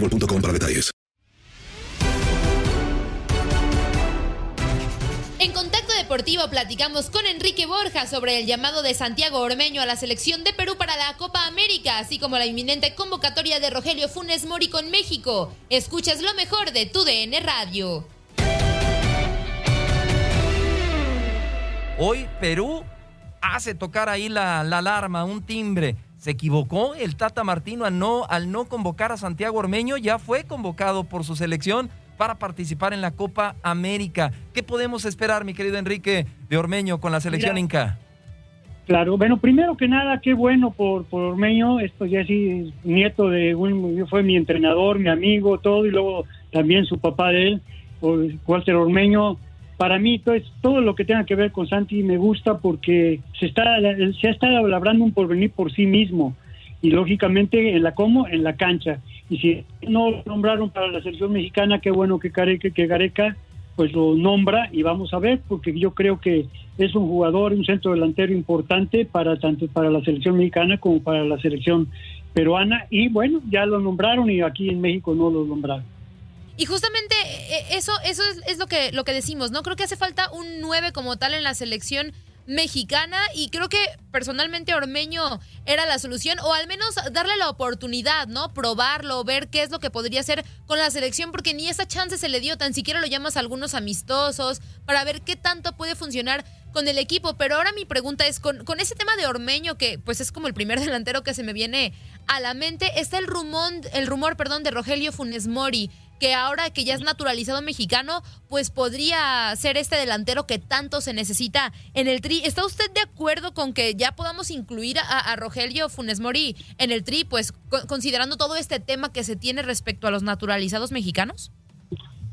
boostmobile.com para detalles. En Contacto Deportivo platicamos con Enrique Borja sobre el llamado de Santiago Ormeño a la selección de Perú para la Copa América, así como la inminente convocatoria de Rogelio Funes Mori con México. Escuchas lo mejor de tu DN Radio. Hoy Perú hace tocar ahí la, la alarma, un timbre. Se equivocó el Tata Martino al no, al no convocar a Santiago Ormeño, ya fue convocado por su selección para participar en la Copa América. ¿Qué podemos esperar, mi querido Enrique, de Ormeño con la selección Mira, Inca? Claro, bueno, primero que nada, qué bueno por, por Ormeño, esto ya sí, nieto de un, fue mi entrenador, mi amigo, todo, y luego también su papá de él, por- Walter Ormeño. Para mí, pues, todo lo que tenga que ver con Santi me gusta porque se está se estado labrando un porvenir por sí mismo y lógicamente en la como en la cancha. Y si no lo nombraron para la selección mexicana qué bueno que Gareca, que Gareca pues lo nombra y vamos a ver porque yo creo que es un jugador un centro delantero importante para tanto para la selección mexicana como para la selección peruana. Y bueno ya lo nombraron y aquí en México no lo nombraron Y justamente eh, eso, eso es, es lo que lo que decimos, ¿no? Creo que hace falta un 9 como tal en la selección mexicana y creo que personalmente Ormeño era la solución o al menos darle la oportunidad, ¿no? Probarlo, ver qué es lo que podría hacer con la selección porque ni esa chance se le dio, tan siquiera lo llamas a algunos amistosos para ver qué tanto puede funcionar con el equipo, pero ahora mi pregunta es con, con ese tema de Ormeño que pues es como el primer delantero que se me viene a la mente, está el rumor, el rumor, perdón, de Rogelio Funes Mori que ahora que ya es naturalizado mexicano, pues podría ser este delantero que tanto se necesita en el tri. ¿Está usted de acuerdo con que ya podamos incluir a, Rogelio Funes Mori en el tri, pues co- considerando todo este tema que se tiene respecto a los naturalizados mexicanos?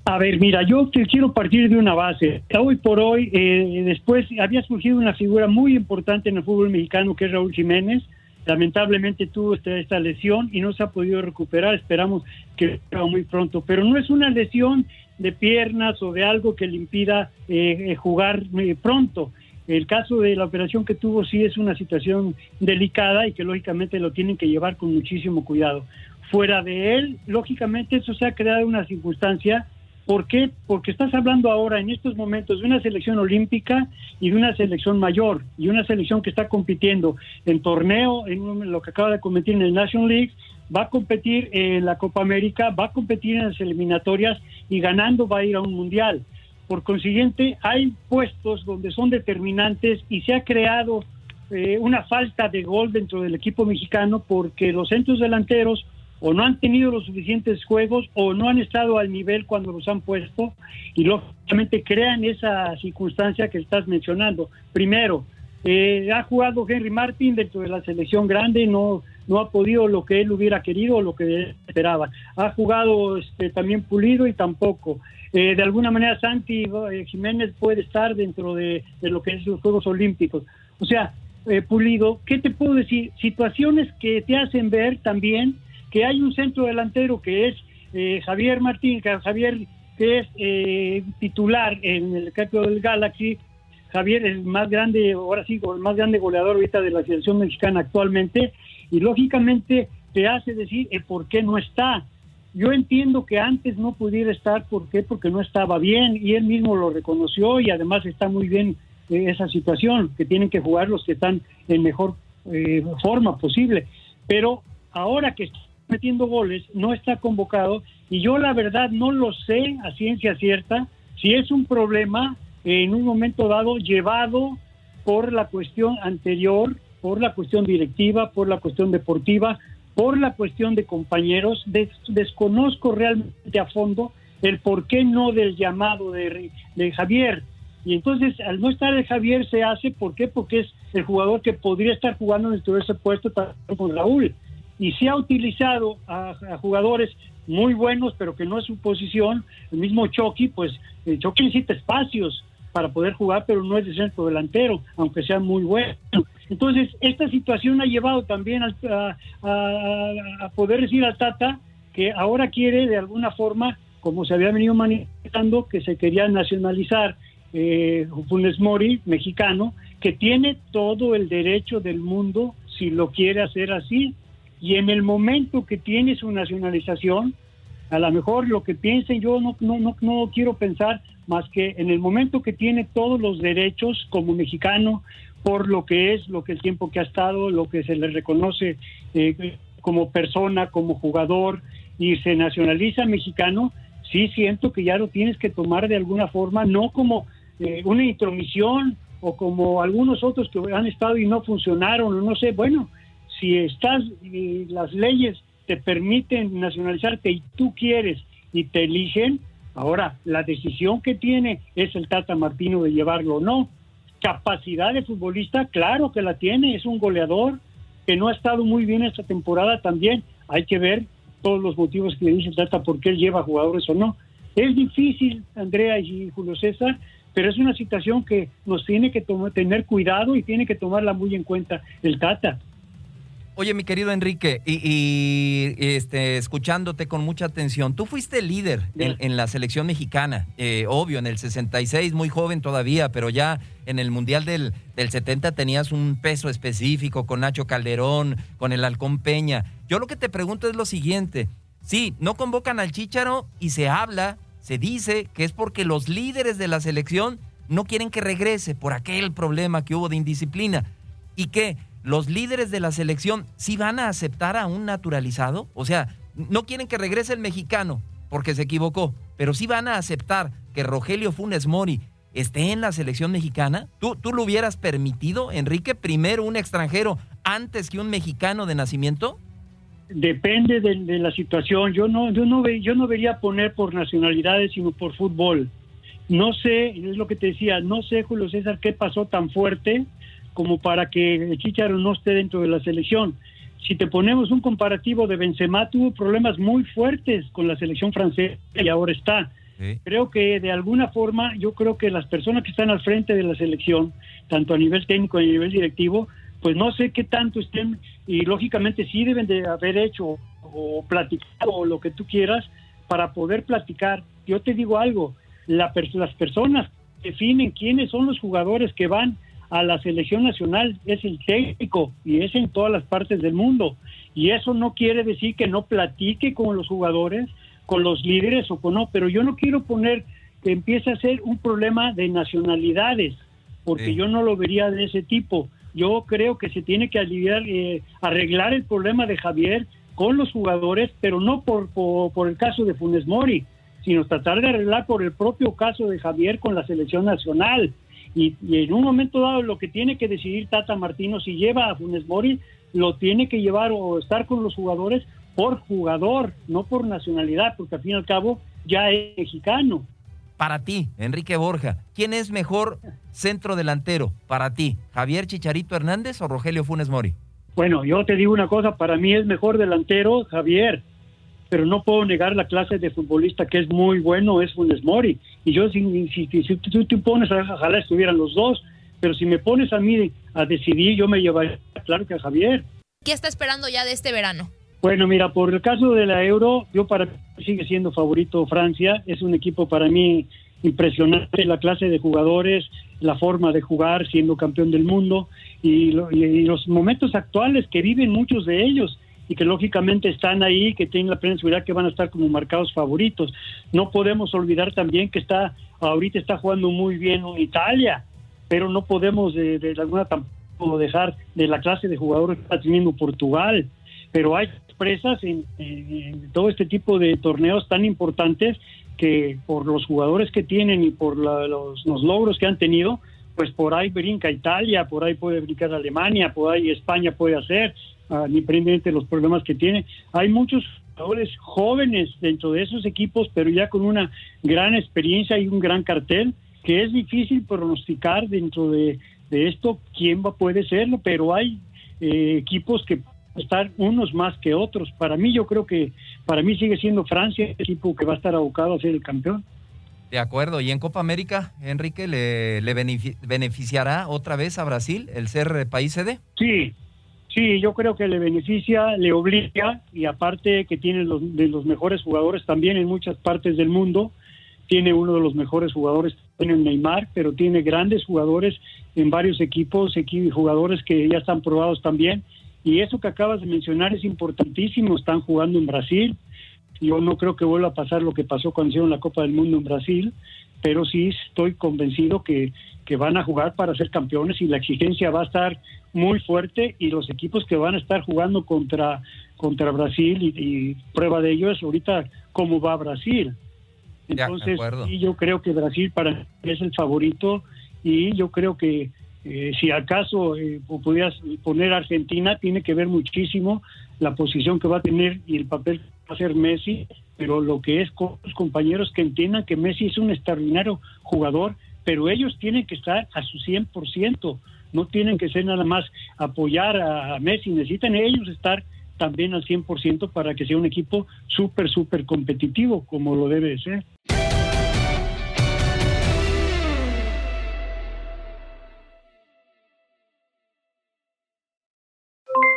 A ver, mira, yo te quiero partir de una base. Hoy por hoy, eh, después había surgido una figura muy importante en el fútbol mexicano que es Raúl Jiménez. Lamentablemente tuvo esta, lesión y no se ha podido recuperar. Esperamos que sea muy pronto. Pero no es una lesión de piernas o de algo que le impida eh, eh, jugar eh, pronto. El caso de la operación que tuvo sí es una situación delicada y que lógicamente lo tienen que llevar con muchísimo cuidado. Fuera de él, lógicamente eso se ha creado una circunstancia ¿Por qué? Porque estás hablando ahora en estos momentos de una selección olímpica y de una selección mayor y una selección que está compitiendo en torneo, en lo que acaba de competir en el National League, va a competir en la Copa América, va a competir en las eliminatorias y ganando va a ir a un mundial. Por consiguiente, hay puestos donde son determinantes y se ha creado eh, una falta de gol dentro del equipo mexicano porque los centros delanteros o no han tenido los suficientes juegos o no han estado al nivel cuando los han puesto y lógicamente crean esa circunstancia que estás mencionando. Primero, eh, ha jugado Henry Martin dentro de la selección grande, no, no ha podido lo que él hubiera querido o lo que esperaba. Ha jugado este, también Pulido y tampoco. Eh, de alguna manera Santi eh, Jiménez puede estar dentro de, de, lo que es los Juegos Olímpicos. O sea, Pulido, ¿qué te puedo decir? Situaciones que te hacen ver también que hay un centro delantero que es Javier Martín, que Javier es titular en el equipo del Galaxy, Javier es el más grande, ahora sí, el más grande goleador ahorita de la selección mexicana actualmente, y lógicamente te hace decir el por qué no está. Yo entiendo que antes no pudiera estar, ¿por qué? Porque no estaba bien, y él mismo lo reconoció, y además está muy bien eh, esa situación, que tienen que jugar los que están en mejor eh, forma posible. Pero ahora que metiendo goles, no está convocado, y yo la verdad no lo sé a ciencia cierta, si es un problema en un momento dado llevado por la cuestión anterior, por la cuestión directiva, por la cuestión deportiva, por la cuestión de compañeros. desconozco realmente a fondo el por qué no del llamado de, Javier. Y entonces, al no estar el Javier, se hace, ¿por qué? Porque es el jugador que podría estar jugando en ese puesto con Raúl. Y se ha utilizado a, a, jugadores muy buenos, pero que no es su posición. El mismo Chucky, pues el Chucky necesita espacios para poder jugar, pero no es de centro delantero, aunque sea muy bueno. Entonces, esta situación ha llevado también a, a, poder decir al Tata que ahora quiere de alguna forma, como se había venido manifestando, que se quería nacionalizar eh, Funes Mori, mexicano, que tiene todo el derecho del mundo si lo quiere hacer así. Y en el momento que tiene su nacionalización, a lo mejor lo que piensen, yo no, no, no, no quiero pensar más que en el momento que tiene todos los derechos como mexicano, por lo que es, lo que el tiempo que ha estado, lo que se le reconoce eh, como persona, como jugador, y se nacionaliza mexicano, sí siento que ya lo tienes que tomar de alguna forma, no como eh, una intromisión o como algunos otros que han estado y no funcionaron, o no sé, bueno, si estás, y las leyes te permiten nacionalizarte y tú quieres y te eligen, Ahora, la decisión que tiene es el Tata Martino de llevarlo o no. Capacidad de futbolista, claro que la tiene, es un goleador que no ha estado muy bien esta temporada también. Hay que ver todos los motivos que le dice Tata por qué él lleva jugadores o no. Es difícil, Andrea y Julio César, pero es una situación que nos tiene que tener cuidado y tiene que tomarla muy en cuenta el Tata. Oye, mi querido Enrique, y, este, escuchándote con mucha atención, tú fuiste líder en, la selección mexicana, eh, obvio, en el 66, muy joven todavía, pero ya en el Mundial del, del 70 tenías un peso específico con Nacho Calderón, con el Halcón Peña. Yo lo que te pregunto es lo siguiente, sí, no convocan al Chícharo y se habla, se dice que es porque los líderes de la selección no quieren que regrese por aquel problema que hubo de indisciplina. Y que los líderes de la selección sí van a aceptar a un naturalizado? O sea, no quieren que regrese el mexicano porque se equivocó, pero sí van a aceptar que Rogelio Funes Mori esté en la selección mexicana. ¿Tú, tú lo hubieras permitido, Enrique, primero un extranjero antes que un mexicano de nacimiento? Depende de, la situación. Yo no, yo no, yo no vería poner por nacionalidades, sino por fútbol. No sé, es lo que te decía, no sé, Julio César, qué pasó tan fuerte como para que el Chicharo no esté dentro de la selección. Si te ponemos un comparativo de Benzema, tuvo problemas muy fuertes con la selección francesa y ahora está. Creo que de alguna forma, yo creo que las personas que están al frente de la selección, tanto a nivel técnico y a nivel directivo, pues no sé qué tanto estén, y lógicamente sí deben de haber hecho o platicado o lo que tú quieras para poder platicar. Yo te digo algo, la, las personas definen quiénes son los jugadores que van a la selección nacional es el técnico y es en todas las partes del mundo. Y eso no quiere decir que no platique con los jugadores, con los líderes o con no, pero yo no quiero poner que empiece a ser un problema de nacionalidades, porque yo no lo vería de ese tipo. Yo creo que se tiene que aliviar, eh, arreglar el problema de Javier con los jugadores, pero no por, por, por el caso de Funes Mori, sino tratar de arreglar por el propio caso de Javier con la selección nacional y, en un momento dado lo que tiene que decidir Tata Martino si lleva a Funes Mori, lo tiene que llevar o estar con los jugadores por jugador, no por nacionalidad, porque al fin y al cabo ya es mexicano. Para ti, Enrique Borja, ¿quién es mejor centro delantero para ti? ¿Javier Chicharito Hernández o Rogelio Funes Mori? Bueno, yo te digo una cosa, para mí es mejor delantero Javier, pero no puedo negar la clase de futbolista que es muy bueno, es Funes Mori. Y yo, si, si, si, tú te pones, ojalá estuvieran los dos, pero si me pones a mí a decidir, yo me llevaría, claro que a Javier. ¿Qué está esperando ya de este verano? Bueno, mira, por el caso de la Euro, yo para mí sigue siendo favorito Francia, es un equipo para mí impresionante, la clase de jugadores, la forma de jugar, siendo campeón del mundo y, los momentos actuales que viven muchos de ellos y que lógicamente están ahí, que tienen la plena seguridad que van a estar como marcados favoritos. No podemos olvidar también que está ahorita está jugando muy bien en Italia, pero no podemos de, alguna tampoco dejar de la clase de jugadores que está teniendo Portugal. Pero hay presas en, todo este tipo de torneos tan importantes que por los jugadores que tienen y por los, logros que han tenido, pues por ahí brinca Italia, por ahí puede brincar Alemania, por ahí España puede hacer, uh, independientemente de los problemas que tiene. Hay muchos jugadores jóvenes dentro de esos equipos, pero ya con una gran experiencia y un gran cartel, que es difícil pronosticar dentro de, esto quién va puede serlo, pero hay eh, equipos que estar unos más que otros. Para mí yo creo que para mí sigue siendo Francia el equipo que va a estar abocado a ser el campeón. De acuerdo. ¿Y en Copa América, Enrique, le, le beneficiará otra vez a Brasil el ser país sede? Sí, sí, yo creo que le beneficia, le obliga y aparte que tiene los, de los mejores jugadores también en muchas partes del mundo. Tiene uno de los mejores jugadores, tiene Neymar, pero tiene grandes jugadores en varios equipos jugadores que ya están probados también y eso que acabas de mencionar es importantísimo. Están jugando en Brasil. Yo no creo que vuelva a pasar lo que pasó cuando hicieron la Copa del Mundo en Brasil, pero sí estoy convencido que, que van a jugar para ser campeones y la exigencia va a estar muy fuerte y los equipos que van a estar jugando contra, contra Brasil y, prueba de ello es ahorita cómo va Brasil. Entonces, y yo creo que Brasil para es el favorito y yo creo que eh, si acaso eh, pudieras poner Argentina, tiene que ver muchísimo la posición que va a tener y el papel que va a hacer Messi, pero lo que es con los compañeros que entiendan que Messi es un extraordinario jugador, pero ellos tienen que estar a su 100%, no tienen que ser nada más apoyar a, a Messi, necesitan ellos estar también al 100% para que sea un equipo súper, súper competitivo, como lo debe de ser.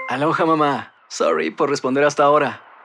Aloha mamá. Sorry por responder hasta ahora.